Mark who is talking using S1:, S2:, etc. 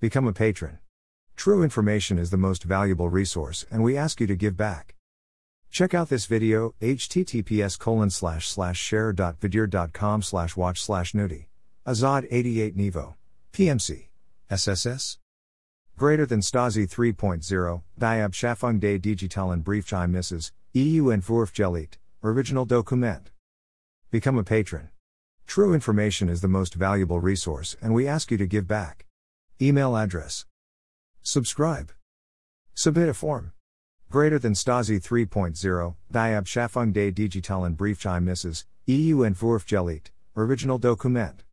S1: Become a patron. True information is the most valuable resource, and we ask you to give back. Check out this video, https colon slash slash share.vidyard.com slash watch slash nudie. Azad 88 Nevo. PMC. SSS? Greater than Stasi 3.0, Die Abschaffung des digitalen Briefgeheimnisses, EU Entwurf Geleakt, original document. Become a patron. True information is the most valuable resource, and we ask you to give back. Email address. Subscribe. Submit a form. Greater than Stasi 3.0, Die Abschaffung des digitalen Briefgeheimnisses, EU Entwurf Geleakt, original document.